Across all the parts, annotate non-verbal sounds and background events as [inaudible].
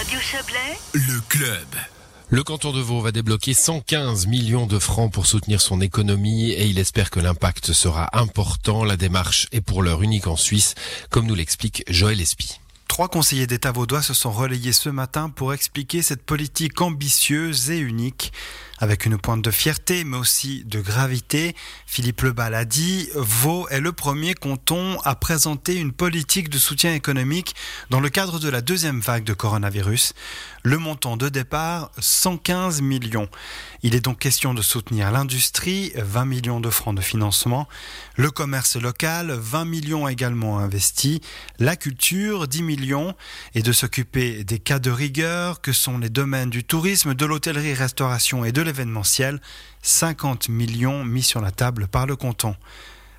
Radio Chablais, Le club. Le canton de Vaud va débloquer 115 millions de francs pour soutenir son économie et il espère que l'impact sera important. La démarche est pour l'heure unique en Suisse, comme nous l'explique Joël Espy. Trois conseillers d'État vaudois se sont relayés ce matin pour expliquer cette politique ambitieuse et unique. Avec une pointe de fierté, mais aussi de gravité, Philippe Lebal a dit Vaud est le premier canton à présenter une politique de soutien économique dans le cadre de la deuxième vague de coronavirus. Le montant de départ, 115 millions. Il est donc question de soutenir l'industrie, 20 millions de francs de financement, le commerce local, 20 millions également investis, la culture, 10 millions, et de s'occuper des cas de rigueur que sont les domaines du tourisme, de l'hôtellerie-restauration et de l'événementiel, 50 millions mis sur la table par le canton.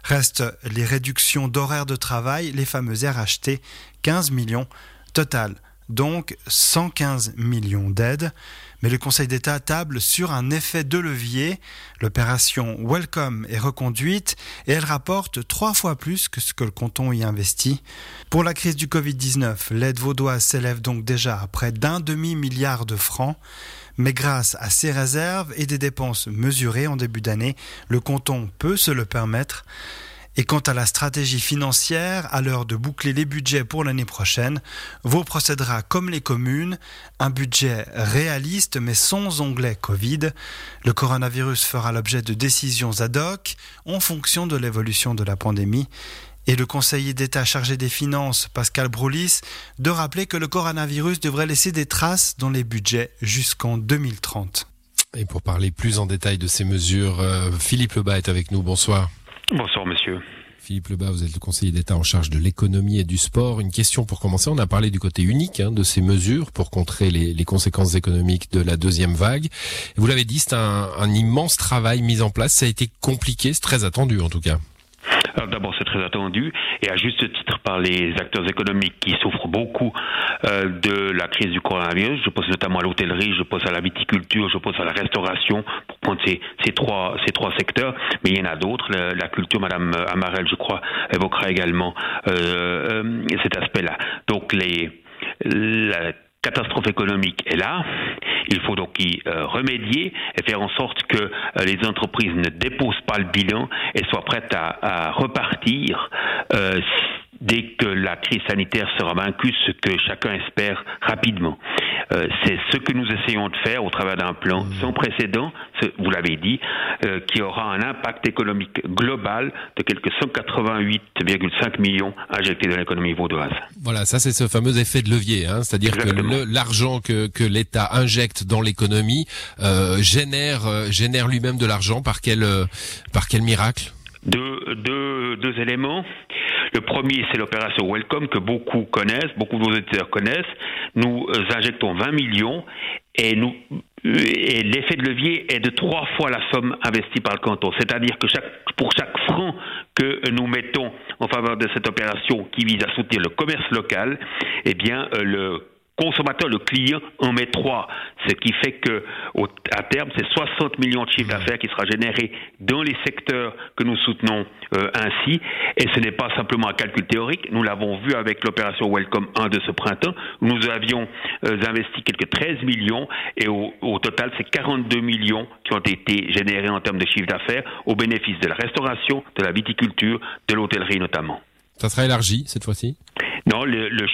Restent les réductions d'horaires de travail, les fameux RHT, 15 millions. Total, donc 115 millions d'aides. Mais le Conseil d'État table sur un effet de levier. L'opération Welcome est reconduite et elle rapporte trois fois plus que ce que le canton y investit. Pour la crise du Covid-19, l'aide vaudoise s'élève donc déjà à près d'un demi-milliard de francs. Mais grâce à ces réserves et des dépenses mesurées en début d'année, le canton peut se le permettre. Et quant à la stratégie financière, à l'heure de boucler les budgets pour l'année prochaine, Vaud procédera comme les communes, un budget réaliste mais sans onglet Covid. Le coronavirus fera l'objet de décisions ad hoc en fonction de l'évolution de la pandémie. Et le conseiller d'État chargé des Finances, Pascal Broulis, de rappeler que le coronavirus devrait laisser des traces dans les budgets jusqu'en 2030. Et pour parler plus en détail de ces mesures, euh, Philippe Lebas est avec nous. Bonsoir. Bonsoir monsieur. Philippe Lebas, vous êtes le conseiller d'État en charge de l'économie et du sport. Une question pour commencer. On a parlé du côté unique hein, de ces mesures pour contrer les, conséquences économiques de la deuxième vague. Vous l'avez dit, c'est un, un immense travail mis en place. Ça a été compliqué, c'est très attendu en tout cas. D'abord, c'est très attendu, et à juste titre par les acteurs économiques qui souffrent beaucoup euh, de la crise du coronavirus. Je pense notamment à l'hôtellerie, je pense à la viticulture, je pense à la restauration, pour prendre ces, trois, ces trois secteurs. Mais il y en a d'autres. La, culture, Madame Amarel, je crois, évoquera également euh, euh, cet aspect-là. Donc les la catastrophe économique est là. Il faut donc y euh, remédier et faire en sorte que euh, les entreprises ne déposent pas le bilan et soient prêtes à, repartir euh, dès que la crise sanitaire sera vaincue, ce que chacun espère rapidement. Euh, c'est ce que nous essayons de faire au travers d'un plan sans précédent, vous l'avez dit, euh, qui aura un impact économique global de quelques 188,5 millions injectés dans l'économie vaudoise. Voilà, ça c'est ce fameux effet de levier, hein, c'est-à-dire que l'argent que, que l'État injecte dans l'économie euh, génère, génère lui-même de l'argent par quel, par quel miracle? Deux, deux, deux éléments. Le premier, c'est l'opération Welcome que beaucoup connaissent, beaucoup de vos auditeurs connaissent. Nous injectons 20 millions et l'effet de levier est de trois fois la somme investie par le canton. C'est-à-dire que pour chaque franc que nous mettons en faveur de cette opération qui vise à soutenir le commerce local, eh bien, le consommateur, le client, en met trois. Ce qui fait que, au, à terme, c'est 60 millions de chiffres d'affaires qui sera généré dans les secteurs que nous soutenons euh, ainsi. Et ce n'est pas simplement un calcul théorique. Nous l'avons vu avec l'opération Welcome 1 de ce printemps. Nous avions euh, investi quelques 13 millions et au, au total, c'est 42 millions qui ont été générés en termes de chiffre d'affaires au bénéfice de la restauration, de la viticulture, de l'hôtellerie notamment. Ça sera élargi cette fois-ci? Non, le, le,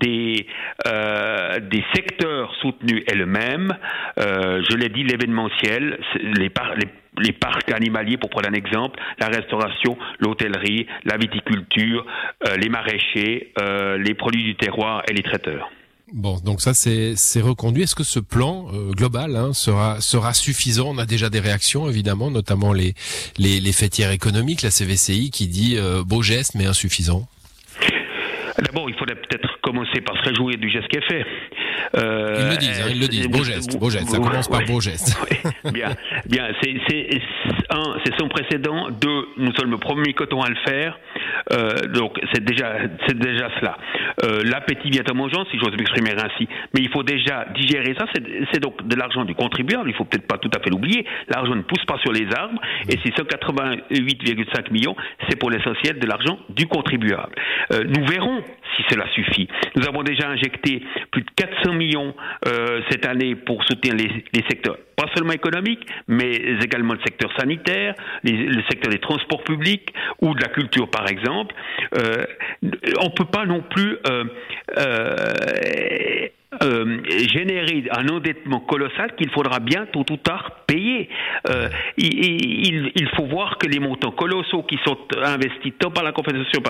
des, euh, des secteurs soutenus est le même. Euh, je l'ai dit, l'événementiel, les, par, les, parcs animaliers, pour prendre un exemple, la restauration, l'hôtellerie, la viticulture, euh, les maraîchers, euh, les produits du terroir et les traiteurs. Bon, donc ça c'est reconduit. Est-ce que ce plan global hein, sera sera suffisant? On a déjà des réactions évidemment, notamment les les, les fêtières économiques, la CVCI qui dit beau geste mais insuffisant. D'abord, il faudrait peut-être commencer par se réjouir du geste qui est fait. Euh, ils le disent, hein, ils le disent. Beau geste, beau geste. Ça commence par beau geste. [laughs] bien, bien. C'est un, c'est son précédent. Deux, nous sommes le premier coton à le faire. Euh, donc c'est déjà, c'est déjà cela. Euh, L'appétit vient en mangeant, si j'ose m'exprimer ainsi. Mais il faut déjà digérer ça. C'est donc de l'argent du contribuable. Il faut peut-être pas tout à fait l'oublier. L'argent ne pousse pas sur les arbres. Et ces 188,5 millions, c'est pour l'essentiel de l'argent du contribuable. Euh, nous verrons si cela suffit. Nous avons déjà injecté plus de 400 millions euh, cette année pour soutenir les, les, secteurs, pas seulement économiques, mais également le secteur sanitaire, le secteur des transports publics ou de la culture, par exemple. Euh, on ne peut pas non plus euh, euh, générer un endettement colossal qu'il faudra bien tôt ou tard payer. Euh, il, il, faut voir que les montants colossaux qui sont investis tant par la Confédération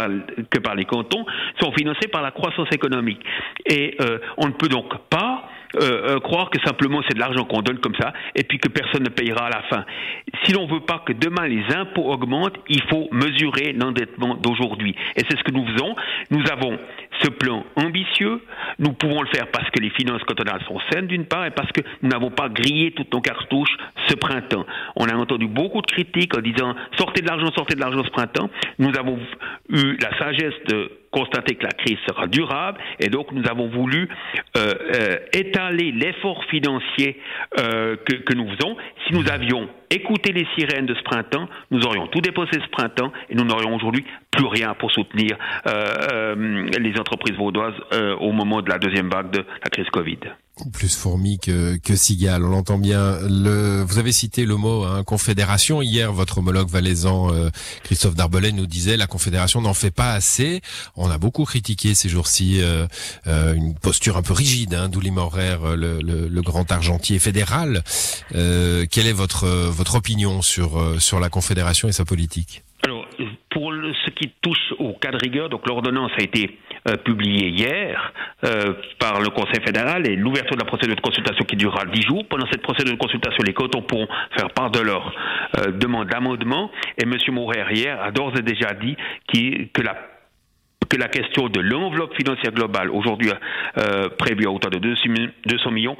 que par les cantons sont financés par la croissance économique. Et euh, on ne peut donc pas euh, euh, croire que simplement c'est de l'argent qu'on donne comme ça et puis que personne ne payera à la fin. Si l'on veut pas que demain les impôts augmentent, il faut mesurer l'endettement d'aujourd'hui. Et c'est ce que nous faisons. Nous avons ce plan ambitieux. Nous pouvons le faire parce que les finances cantonales sont saines d'une part et parce que nous n'avons pas grillé toutes nos cartouches ce printemps. On a entendu beaucoup de critiques en disant sortez de l'argent, sortez de l'argent ce printemps. Nous avons eu la sagesse de constater que la crise sera durable et donc nous avons voulu euh, euh, étaler l'effort financier euh, que, que, nous faisons. Si nous avions écouté les sirènes de ce printemps, nous aurions tout déposé ce printemps et nous n'aurions aujourd'hui plus rien pour soutenir les entreprises vaudoises au moment de la deuxième vague de la crise Covid plus fourmi que, que cigale, on l'entend bien. Le, vous avez cité le mot hein, confédération. Hier, votre homologue valaisan euh, Christophe Darbelay nous disait la confédération n'en fait pas assez. On a beaucoup critiqué ces jours-ci euh, euh, une posture un peu rigide hein, d'Ouli le, le, le, grand argentier fédéral. quelle est votre votre opinion sur sur la confédération et sa politique? Ce qui touche au cas de rigueur, donc l'ordonnance a été euh, publié hier euh, par le Conseil fédéral et l'ouverture de la procédure de consultation qui durera dix jours. Pendant cette procédure de consultation, les cantons pourront faire part de leur euh, demande d'amendement et M. Maurer hier a d'ores et déjà dit que la que la question de l'enveloppe financière globale, aujourd'hui euh, prévue à hauteur de 200 millions,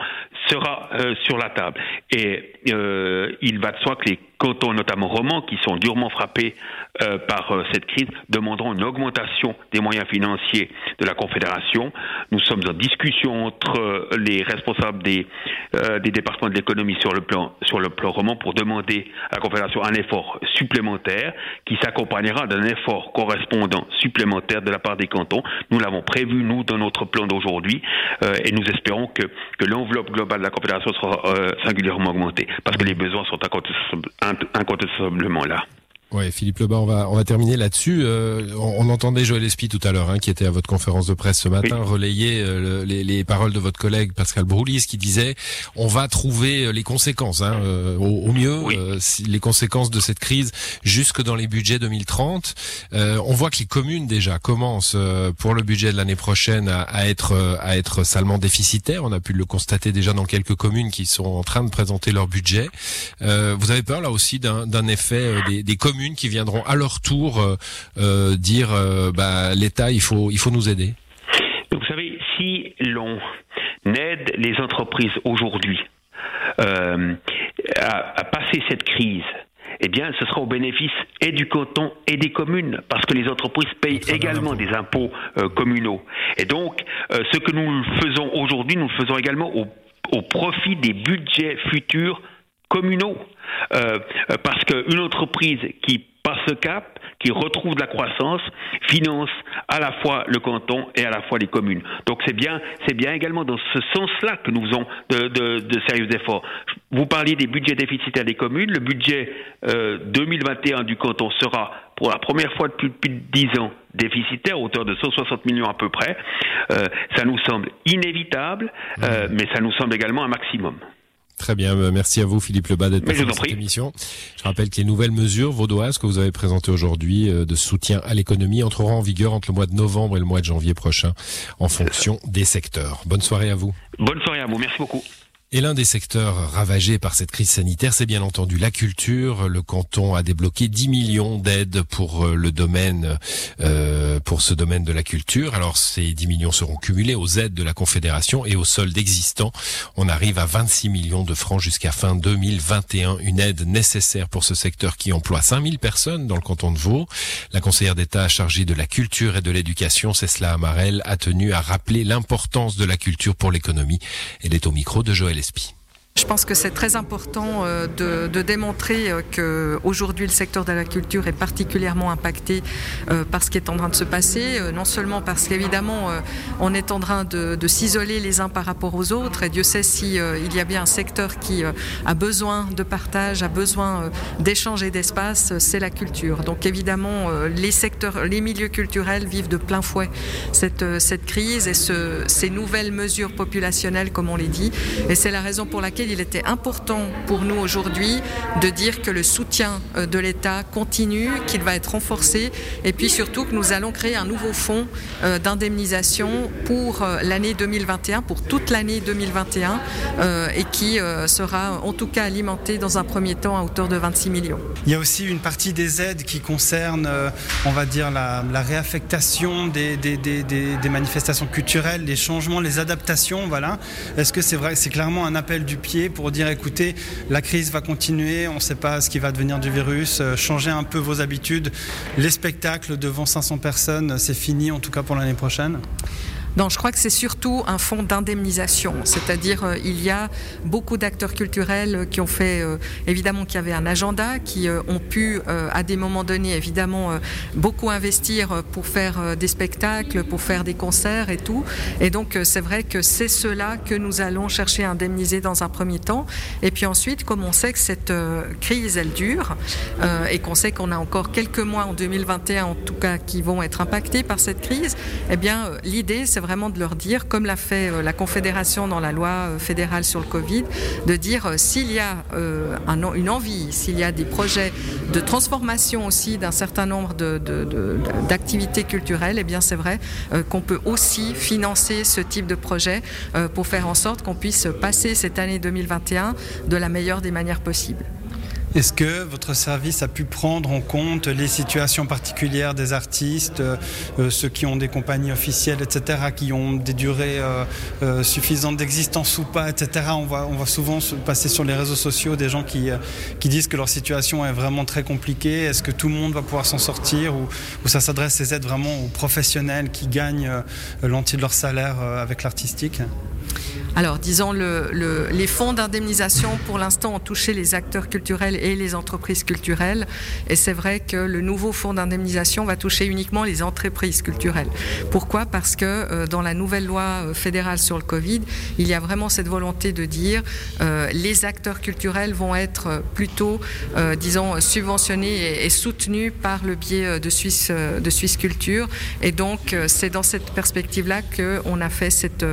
sera sur la table. Et il va de soi que les cantons, notamment romans, qui sont durement frappés euh, par euh, cette crise, demanderont une augmentation des moyens financiers de la Confédération. Nous sommes en discussion entre euh, les responsables des, des départements de l'économie sur le plan sur le plan roman pour demander à la Confédération un effort supplémentaire qui s'accompagnera d'un effort correspondant supplémentaire de la part des cantons. Nous l'avons prévu nous dans notre plan d'aujourd'hui et nous espérons que, que l'enveloppe globale de la Confédération sera singulièrement augmentée parce que les besoins sont incontestablement là. Ouais, Philippe Lebas, on va on va terminer là-dessus. Euh, on, entendait Joël Espy tout à l'heure, hein, qui était à votre conférence de presse ce matin, relayer euh, les, les, paroles de votre collègue Pascal Broulis, qui disait on va trouver euh, les conséquences, hein, au, mieux les conséquences de cette crise jusque dans les budgets 2030. on voit que les communes déjà commencent pour le budget de l'année prochaine à, à, être à être salement déficitaires. On a pu le constater déjà dans quelques communes qui sont en train de présenter leur budget. vous avez peur là aussi d'un effet des, des communes qui viendront à leur tour euh, euh, dire euh, bah, l'État, il faut, il faut nous aider Vous savez, si l'on aide les entreprises aujourd'hui à, passer cette crise, eh bien, ce sera au bénéfice et du canton et des communes, parce que les entreprises payent également des impôts communaux. Et donc, ce que nous faisons aujourd'hui, nous le faisons également au profit des budgets futurs communaux. Euh, parce qu'une entreprise qui passe ce cap, qui retrouve de la croissance, finance à la fois le canton et à la fois les communes. Donc c'est bien, c'est bien également dans ce sens-là que nous faisons de, de, de, sérieux efforts. Vous parliez des budgets déficitaires des communes. Le budget euh, 2021 du canton sera pour la première fois depuis plus de 10 ans déficitaire, hauteur de 160 millions à peu près. Euh, ça nous semble inévitable, euh, mais ça nous semble également un maximum. Très bien, euh, merci à vous Philippe Lebas d'être passé dans cette émission. Je rappelle que les nouvelles mesures vaudoises que vous avez présentées aujourd'hui euh, de soutien à l'économie entreront en vigueur entre le mois de novembre et le mois de janvier prochain en fonction des secteurs. Bonne soirée à vous. Bonne soirée à vous, merci beaucoup. Et l'un des secteurs ravagés par cette crise sanitaire, c'est bien entendu la culture. Le canton a débloqué 10 millions d'aides pour euh, le domaine, euh, pour ce domaine de la culture. Alors ces 10 millions seront cumulés aux aides de la Confédération et au solde existant. On arrive à 26 millions de francs jusqu'à fin 2021. Une aide nécessaire pour ce secteur qui emploie 5000 personnes dans le canton de Vaud. La conseillère d'État chargée de la culture et de l'éducation, Cécile Amarel, a tenu à rappeler l'importance de la culture pour l'économie. Elle est au micro de Joël Gillespie. Je pense que c'est très important euh, de, de démontrer euh, que aujourd'hui le secteur de la culture est particulièrement impacté euh, par ce qui est en train de se passer, non seulement parce qu'évidemment on est en train de, s'isoler les uns par rapport aux autres, et Dieu sait si y a bien un secteur qui a besoin de partage, a besoin d'échange et d'espace, c'est la culture. Donc évidemment les secteurs, les milieux culturels vivent de plein fouet cette, cette crise et ce, ces nouvelles mesures populationnelles, comme on les dit, et c'est la raison pour laquelle il était important pour nous aujourd'hui de dire que le soutien euh, de l'État continue, qu'il va être renforcé et puis surtout que nous allons créer un nouveau fonds euh, d'indemnisation pour euh, l'année 2021, pour toute l'année 2021 et qui sera en tout cas alimenté dans un premier temps à hauteur de 26 millions. Il y a aussi une partie des aides qui concerne, on va dire, la, réaffectation des, des, manifestations culturelles, les changements, les adaptations. Voilà. Est-ce que c'est vrai, c'est clairement un appel du pied pour dire écoutez, la crise va continuer, on ne sait pas ce qui va devenir du virus, euh, changez un peu vos habitudes. Les spectacles devant 500 personnes, c'est fini en tout cas pour l'année prochaine non, je crois que c'est surtout un fonds d'indemnisation, c'est-à-dire euh, il y a beaucoup d'acteurs culturels qui ont fait, euh, évidemment, qui avaient un agenda, qui euh, ont pu, euh, à des moments donnés, évidemment, euh, beaucoup investir pour faire des spectacles, pour faire des concerts et tout. Et donc, c'est vrai que c'est cela que nous allons chercher à indemniser dans un premier temps. Et puis ensuite, comme on sait que cette crise, elle dure, et qu'on sait qu'on a encore quelques mois en 2021, en tout cas, qui vont être impactés par cette crise, eh bien, l'idée, c'est vraiment de leur dire, comme l'a fait euh, la Confédération dans la loi euh, fédérale sur le Covid, de dire euh, s'il y a un, une envie, s'il y a des projets de transformation aussi d'un certain nombre d'activités culturelles, eh bien c'est vrai qu'on peut aussi financer ce type de projet pour faire en sorte qu'on puisse passer cette année 2021 de la meilleure des manières possibles. Est-ce que votre service a pu prendre en compte les situations particulières des artistes, euh, ceux qui ont des compagnies officielles, etc., qui ont des durées euh, euh, suffisantes d'existence ou pas, etc. On voit, on voit souvent passer sur les réseaux sociaux des gens qui, euh, qui disent que leur situation est vraiment très compliquée. Est-ce que tout le monde va pouvoir s'en sortir ou, ou ça s'adresse ces aides vraiment aux professionnels qui gagnent euh, l'entier de leur salaire euh, avec l'artistique? Alors, disons, le, le, les fonds d'indemnisation, pour l'instant, ont touché les acteurs culturels et les entreprises culturelles. Et c'est vrai que le nouveau fonds d'indemnisation va toucher uniquement les entreprises culturelles. Pourquoi? Parce que euh, dans la nouvelle loi euh, fédérale sur le Covid, il y a vraiment cette volonté de dire euh, les acteurs culturels vont être plutôt, euh, disons, subventionnés et, soutenus par le biais de Suisse, de Suisse Culture. Et donc, c'est dans cette perspective-là qu'on a fait cette,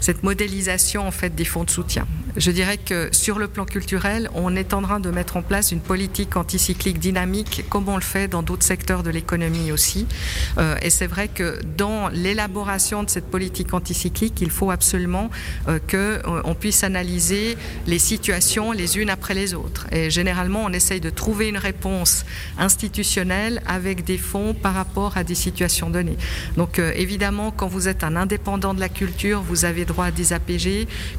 cette modélisation en fait des fonds de soutien. Je dirais que sur le plan culturel, on est en train de mettre en place une politique anticyclique dynamique comme on le fait dans d'autres secteurs de l'économie aussi. Euh, et c'est vrai que dans l'élaboration de cette politique anticyclique, il faut absolument euh, que euh, puisse analyser les situations les unes après les autres. Et généralement, on essaye de trouver une réponse institutionnelle avec des fonds par rapport à des situations données. Donc euh, évidemment, quand vous êtes un indépendant de la culture, vous avez droit à des APG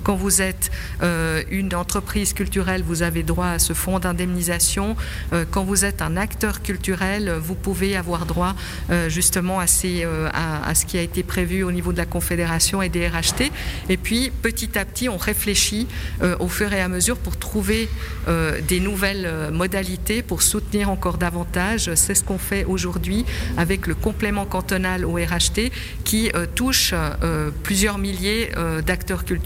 quand vous êtes euh, une entreprise culturelle, vous avez droit à ce fonds d'indemnisation. Euh, quand vous êtes un acteur culturel, vous pouvez avoir droit euh, justement à, à, ce qui a été prévu au niveau de la Confédération et des RHT. Et puis, petit à petit, on réfléchit au fur et à mesure pour trouver des nouvelles modalités pour soutenir encore davantage. C'est ce qu'on fait aujourd'hui avec le complément cantonal au RHT qui touche plusieurs milliers d'acteurs culturels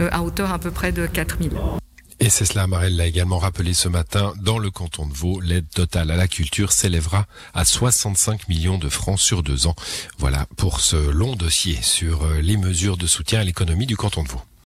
euh, à hauteur à peu près de 4000. Et c'est cela, Marelle l'a également rappelé ce matin, dans le canton de Vaud, l'aide totale à la culture s'élèvera à 65 millions de francs sur deux ans. Voilà pour ce long dossier sur euh, les mesures de soutien à l'économie du canton de Vaud.